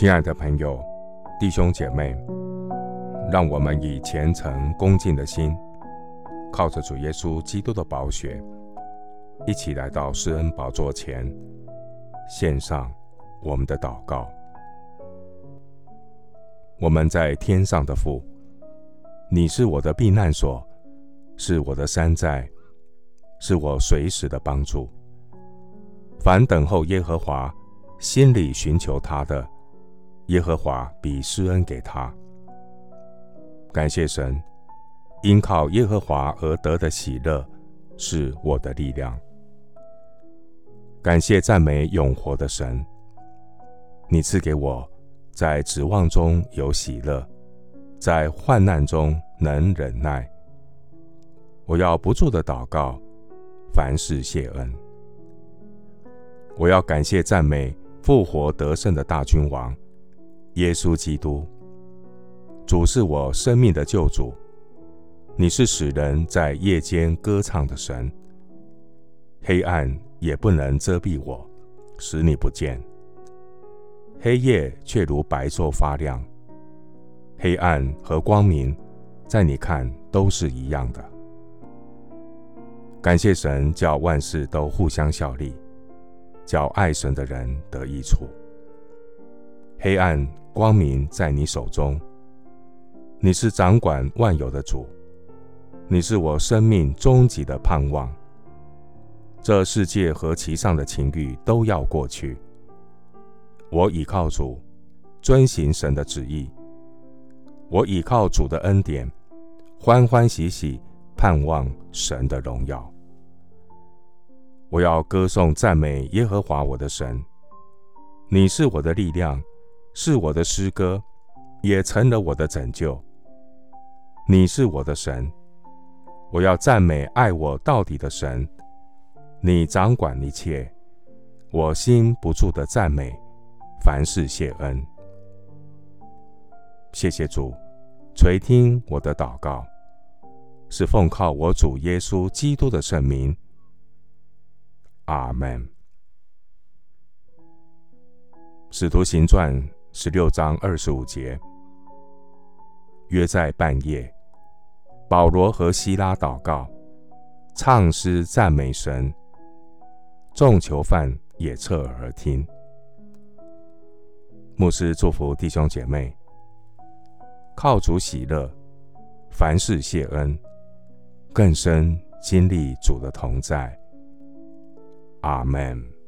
亲爱的朋友、弟兄姐妹，让我们以虔诚恭敬的心，靠着主耶稣基督的宝血，一起来到施恩宝座前，献上我们的祷告。我们在天上的父，你是我的避难所，是我的山寨，是我随时的帮助。凡等候耶和华，心里寻求他的，耶和华必施恩给他。感谢神，因靠耶和华而得的喜乐是我的力量。感谢赞美永活的神，你赐给我在指望中有喜乐，在患难中能忍耐。我要不住的祷告，凡事谢恩。我要感谢赞美复活得胜的大君王。耶稣基督，主是我生命的救主。你是使人在夜间歌唱的神，黑暗也不能遮蔽我，使你不见。黑夜却如白昼发亮，黑暗和光明，在你看都是一样的。感谢神，叫万事都互相效力，叫爱神的人得益处。黑暗。光明在你手中，你是掌管万有的主，你是我生命终极的盼望。这世界和其上的情欲都要过去，我倚靠主，遵行神的旨意。我倚靠主的恩典，欢欢喜喜盼望神的荣耀。我要歌颂赞美耶和华我的神，你是我的力量。是我的诗歌，也成了我的拯救。你是我的神，我要赞美爱我到底的神。你掌管一切，我心不住的赞美，凡事谢恩。谢谢主垂听我的祷告，是奉靠我主耶稣基督的圣名。阿门。使徒行传。十六章二十五节，约在半夜，保罗和希拉祷告，唱诗赞美神，众囚犯也侧耳听。牧师祝福弟兄姐妹，靠主喜乐，凡事谢恩，更深经历主的同在。阿门。